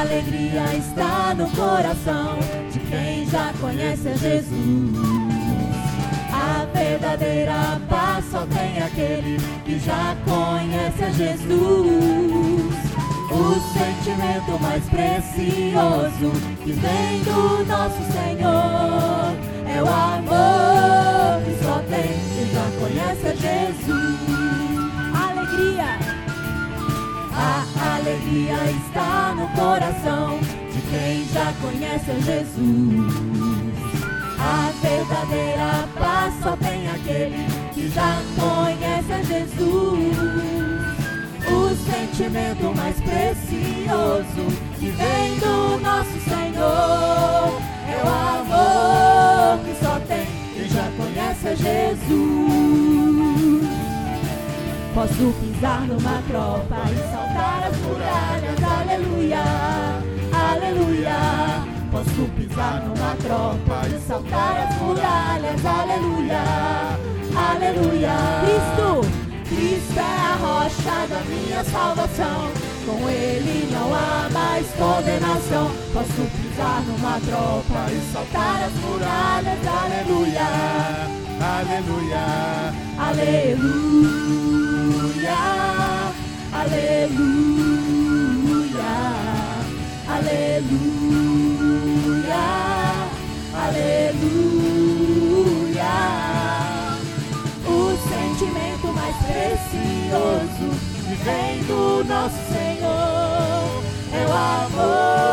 alegria está no coração de quem já conhece a Jesus. A verdadeira paz só tem aquele que já conhece a Jesus. O sentimento mais precioso que vem do nosso Senhor é o amor alegria está no coração de quem já conhece a Jesus. A verdadeira paz só tem aquele que já conhece a Jesus o sentimento mais precioso que vem do nosso Senhor. É o amor que só tem quem já conhece a Jesus. Posso pisar numa tropa e saltar as muralhas, aleluia, aleluia. Posso pisar numa tropa e saltar as muralhas, aleluia, aleluia. Cristo! Cristo é a rocha da minha salvação. Com Ele não há mais condenação. Posso pisar numa tropa e saltar as muralhas. Aleluia, aleluia, aleluia, aleluia, aleluia, aleluia sentimento mais precioso vem do nosso Senhor é o amor.